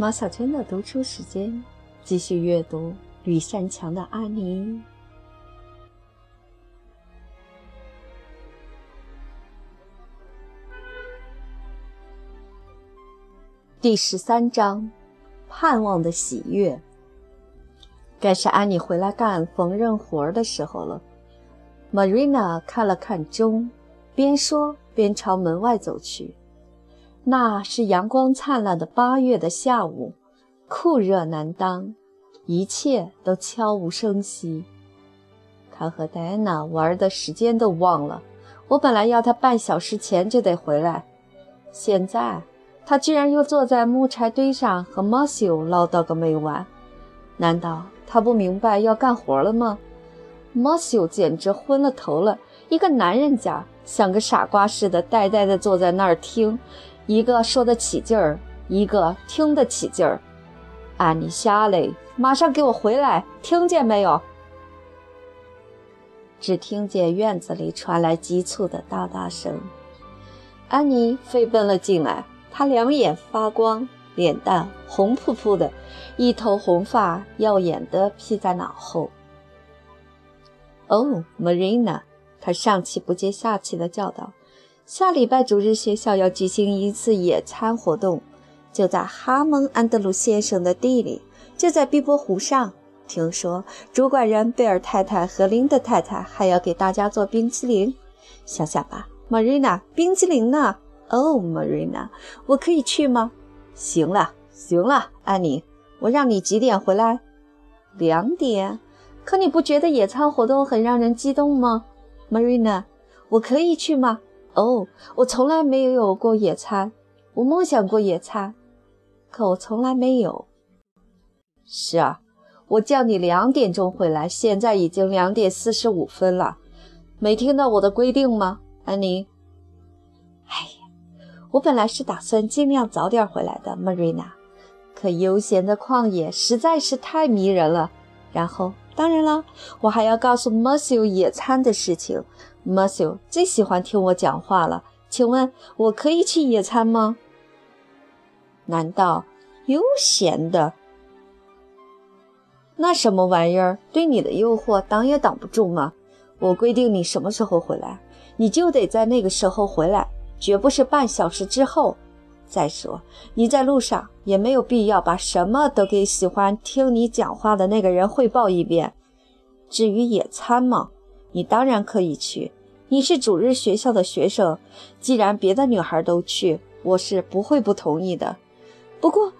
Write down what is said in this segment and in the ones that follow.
马小圈的读书时间，继续阅读《吕善强的安妮》第十三章：盼望的喜悦。该是安妮回来干缝纫活的时候了。Marina 看了看钟，边说边朝门外走去。那是阳光灿烂的八月的下午，酷热难当，一切都悄无声息。他和戴安娜玩的时间都忘了。我本来要他半小时前就得回来，现在他居然又坐在木柴堆上和马修唠叨个没完。难道他不明白要干活了吗？马修简直昏了头了，一个男人家像个傻瓜似的呆呆地坐在那儿听。一个说得起劲儿，一个听得起劲儿。安妮瞎嘞，马上给我回来，听见没有？只听见院子里传来急促的哒哒声。安妮飞奔了进来，她两眼发光，脸蛋红扑扑的，一头红发耀眼地披在脑后。哦，Marina，她上气不接下气地叫道。下礼拜主日学校要举行一次野餐活动，就在哈蒙安德鲁先生的地里，就在碧波湖上。听说主管人贝尔太太和林德太太还要给大家做冰淇淋。想想吧，Marina，冰淇淋呢？哦，Marina，我可以去吗？行了，行了，安妮，我让你几点回来？两点。可你不觉得野餐活动很让人激动吗，Marina？我可以去吗？哦，我从来没有过野餐，我梦想过野餐，可我从来没有。是啊，我叫你两点钟回来，现在已经两点四十五分了，没听到我的规定吗，安妮？哎呀，我本来是打算尽量早点回来的，Marina，可悠闲的旷野实在是太迷人了。然后，当然了，我还要告诉 Monsieur 野餐的事情。Monsieur 最喜欢听我讲话了，请问我可以去野餐吗？难道悠闲的？那什么玩意儿对你的诱惑挡也挡不住吗？我规定你什么时候回来，你就得在那个时候回来，绝不是半小时之后。再说你在路上也没有必要把什么都给喜欢听你讲话的那个人汇报一遍。至于野餐嘛。你当然可以去，你是主日学校的学生。既然别的女孩都去，我是不会不同意的。不过，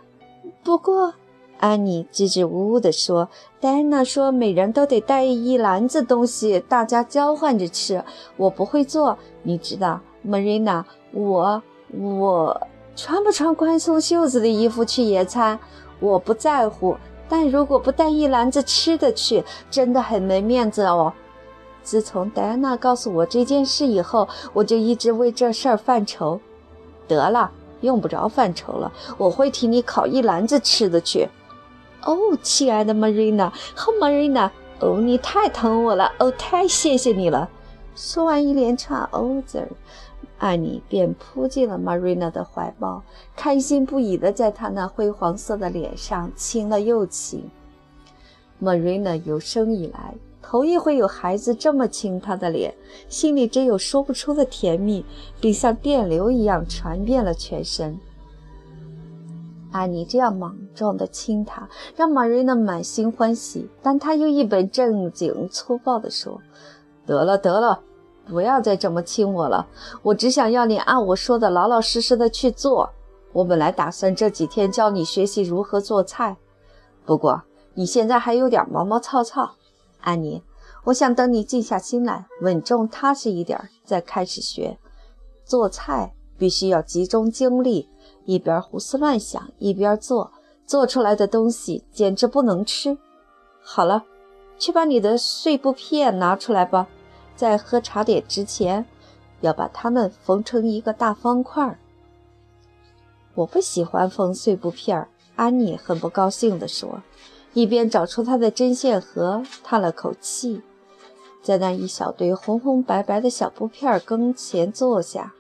不过，安妮支支吾吾地说：“戴安娜说每人都得带一篮子东西，大家交换着吃。我不会做，你知道，Marina，我我穿不穿宽松袖子的衣服去野餐，我不在乎。但如果不带一篮子吃的去，真的很没面子哦。”自从戴安娜告诉我这件事以后，我就一直为这事儿犯愁。得了，用不着犯愁了，我会替你烤一篮子吃的去。哦，亲爱的 Marina，好 Marina，哦，你太疼我了，哦，太谢谢你了。说完一连串“哦”字，安妮便扑进了 Marina 的怀抱，开心不已地在她那灰黄色的脸上亲了又亲。Marina 有生以来。头一回有孩子这么亲她的脸，心里只有说不出的甜蜜，并像电流一样传遍了全身。安妮这样莽撞地亲她，让玛瑞娜满心欢喜，但她又一本正经、粗暴地说：“得了，得了，不要再这么亲我了。我只想要你按我说的老老实实的去做。我本来打算这几天教你学习如何做菜，不过你现在还有点毛毛糙糙。”安妮，我想等你静下心来，稳重踏实一点，再开始学做菜。必须要集中精力，一边胡思乱想一边做，做出来的东西简直不能吃。好了，去把你的碎布片拿出来吧。在喝茶点之前，要把它们缝成一个大方块。我不喜欢缝碎布片，安妮很不高兴地说。一边找出他的针线盒，叹了口气，在那一小堆红红白白的小布片跟前坐下。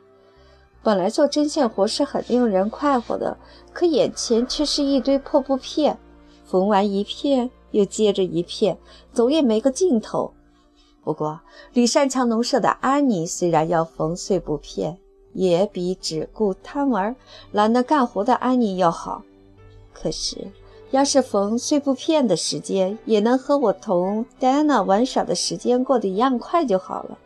本来做针线活是很令人快活的，可眼前却是一堆破布片，缝完一片又接着一片，总也没个尽头。不过，吕善强农舍的安妮虽然要缝碎布片，也比只顾贪玩、懒得干活的安妮要好。可是，要是缝碎布片的时间也能和我同戴安娜玩耍的时间过得一样快就好了。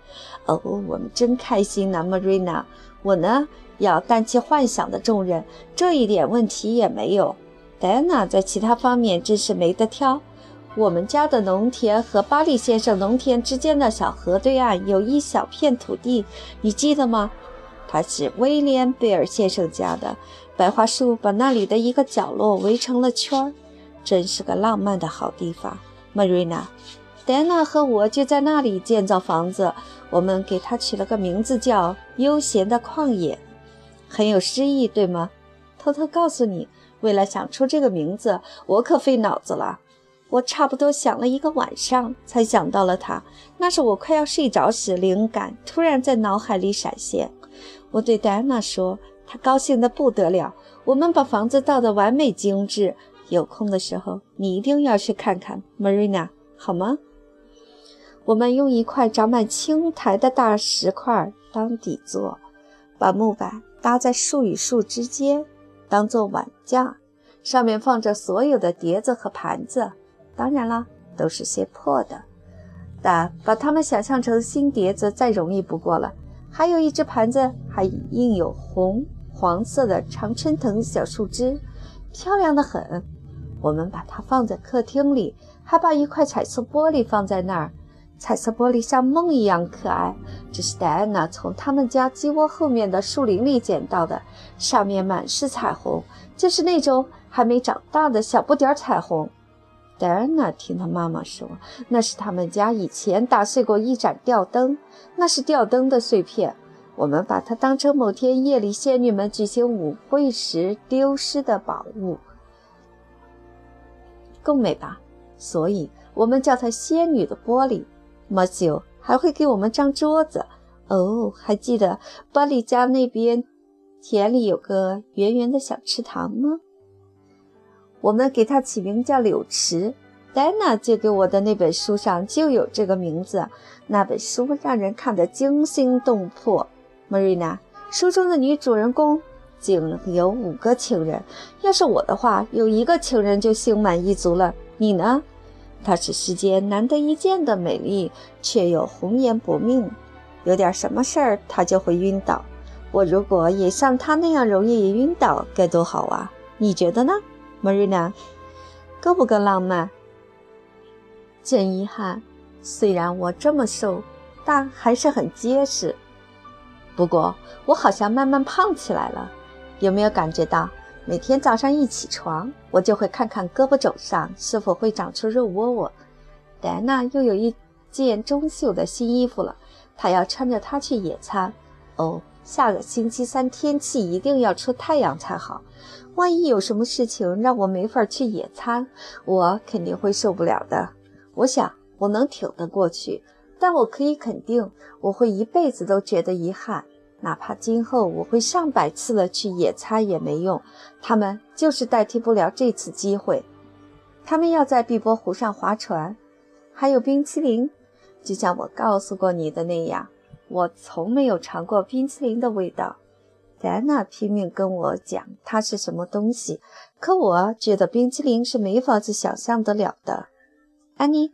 哦，我们真开心呢，玛瑞娜。我呢，要担起幻想的重任，这一点问题也没有。戴安娜在其他方面真是没得挑。我们家的农田和巴利先生农田之间的小河对岸有一小片土地，你记得吗？它是威廉贝尔先生家的，白桦树把那里的一个角落围成了圈儿，真是个浪漫的好地方。玛瑞娜、戴安娜和我就在那里建造房子，我们给它取了个名字叫“悠闲的旷野”，很有诗意，对吗？偷偷告诉你，为了想出这个名字，我可费脑子了。我差不多想了一个晚上，才想到了它。那是我快要睡着时，灵感突然在脑海里闪现。我对戴安娜说，她高兴得不得了。我们把房子造得完美精致。有空的时候，你一定要去看看，Marina，好吗？我们用一块长满青苔的大石块当底座，把木板搭在树与树之间，当做碗架，上面放着所有的碟子和盘子。当然了，都是些破的，但把它们想象成新碟子再容易不过了。还有一只盘子，还印有红、黄色的常春藤小树枝，漂亮的很。我们把它放在客厅里，还把一块彩色玻璃放在那儿。彩色玻璃像梦一样可爱，这是戴安娜从他们家鸡窝后面的树林里捡到的，上面满是彩虹，就是那种还没长大的小不点彩虹。戴安娜听她妈妈说，那是他们家以前打碎过一盏吊灯，那是吊灯的碎片。我们把它当成某天夜里仙女们举行舞会时丢失的宝物，够美吧？所以我们叫它仙女的玻璃。马修还会给我们张桌子。哦，还记得巴里家那边田里有个圆圆的小池塘吗？我们给它起名叫柳池，戴娜借给我的那本书上就有这个名字。那本书让人看得惊心动魄。Marina，书中的女主人公竟有五个情人，要是我的话，有一个情人就心满意足了。你呢？她是世间难得一见的美丽，却又红颜薄命。有点什么事儿，她就会晕倒。我如果也像她那样容易晕倒，该多好啊！你觉得呢？Marina，够不够浪漫？真遗憾，虽然我这么瘦，但还是很结实。不过我好像慢慢胖起来了，有没有感觉到？每天早上一起床，我就会看看胳膊肘上是否会长出肉窝窝。戴安娜又有一件中袖的新衣服了，她要穿着它去野餐。哦，下个星期三天气一定要出太阳才好。万一有什么事情让我没法去野餐，我肯定会受不了的。我想我能挺得过去，但我可以肯定，我会一辈子都觉得遗憾。哪怕今后我会上百次的去野餐也没用，他们就是代替不了这次机会。他们要在碧波湖上划船，还有冰淇淋，就像我告诉过你的那样，我从没有尝过冰淇淋的味道。戴安娜拼命跟我讲它是什么东西，可我觉得冰淇淋是没法子想象得了的。安妮，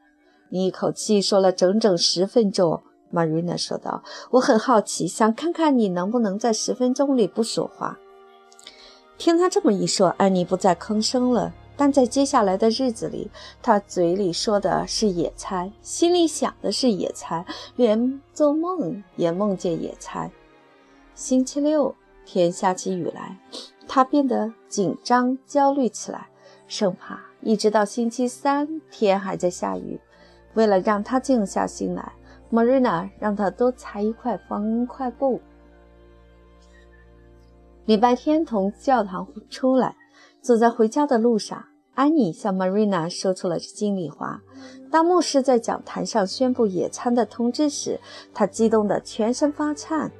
你一口气说了整整十分钟。Marina 说道：“我很好奇，想看看你能不能在十分钟里不说话。”听他这么一说，安妮不再吭声了。但在接下来的日子里，他嘴里说的是野餐，心里想的是野餐，连做梦也梦见野餐。星期六。天下起雨来，他变得紧张、焦虑起来，生怕一直到星期三天还在下雨。为了让他静下心来，Marina 让他多裁一块方块布。礼拜天从教堂出来，走在回家的路上，安妮向 Marina 说出了心里话。当牧师在讲坛上宣布野餐的通知时，他激动得全身发颤。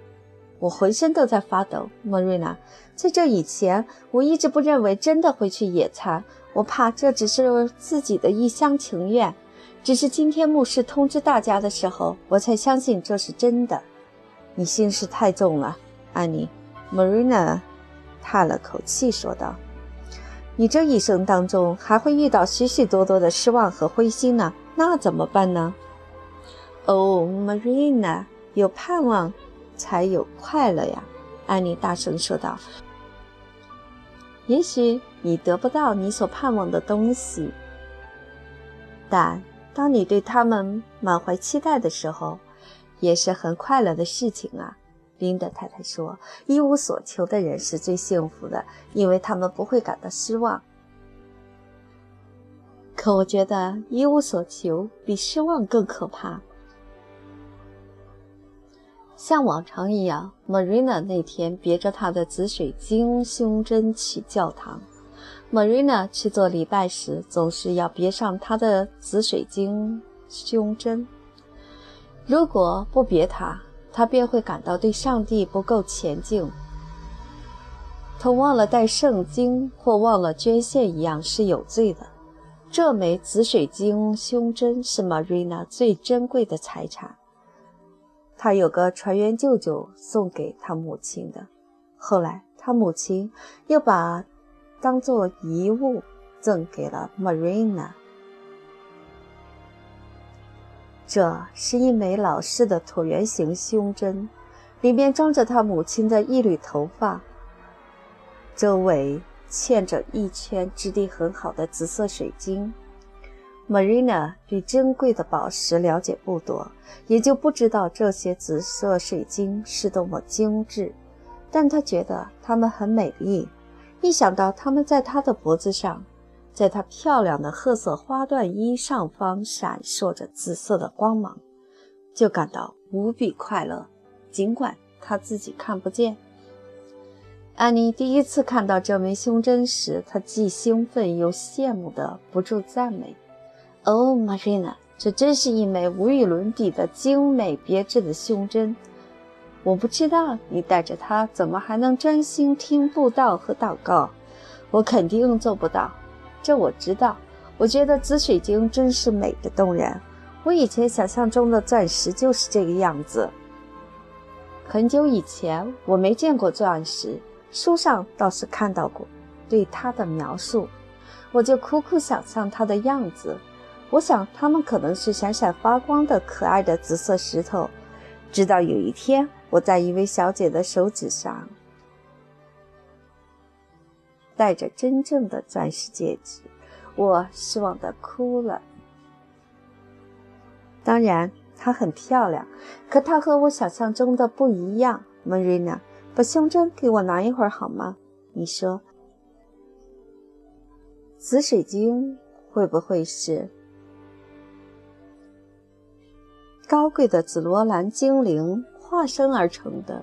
我浑身都在发抖。莫瑞娜，在这以前，我一直不认为真的会去野餐，我怕这只是自己的一厢情愿。只是今天牧师通知大家的时候，我才相信这是真的。你心事太重了，安妮。莫瑞娜叹了口气说道：“你这一生当中还会遇到许许多多的失望和灰心呢，那怎么办呢？”哦，Marina，有盼望才有快乐呀！安妮大声说道。也许你得不到你所盼望的东西，但当你对他们满怀期待的时候，也是很快乐的事情啊。琳达太太说：“一无所求的人是最幸福的，因为他们不会感到失望。可我觉得一无所求比失望更可怕。”像往常一样，Marina 那天别着她的紫水晶胸针去教堂。Marina 去做礼拜时，总是要别上她的紫水晶胸针。如果不别它，他便会感到对上帝不够虔敬，同忘了带圣经或忘了捐献一样是有罪的。这枚紫水晶胸针是 Marina 最珍贵的财产。他有个船员舅舅送给他母亲的，后来他母亲又把当做遗物赠给了 Marina。这是一枚老式的椭圆形胸针，里面装着他母亲的一缕头发，周围嵌着一圈质地很好的紫色水晶。Marina 对珍贵的宝石了解不多，也就不知道这些紫色水晶是多么精致。但她觉得它们很美丽。一想到它们在她的脖子上，在她漂亮的褐色花缎衣上方闪烁着紫色的光芒，就感到无比快乐。尽管她自己看不见。安妮第一次看到这枚胸针时，她既兴奋又羡慕的不住赞美。哦，Marina，这真是一枚无与伦比的精美别致的胸针。我不知道你带着它怎么还能专心听布道和祷告。我肯定做不到，这我知道。我觉得紫水晶真是美的动人。我以前想象中的钻石就是这个样子。很久以前我没见过钻石，书上倒是看到过对它的描述，我就苦苦想象它的样子。我想，它们可能是闪闪发光的可爱的紫色石头。直到有一天，我在一位小姐的手指上戴着真正的钻石戒指，我失望的哭了。当然，她很漂亮，可她和我想象中的不一样。Marina，把胸针给我拿一会儿好吗？你说，紫水晶会不会是？高贵的紫罗兰精灵化身而成的，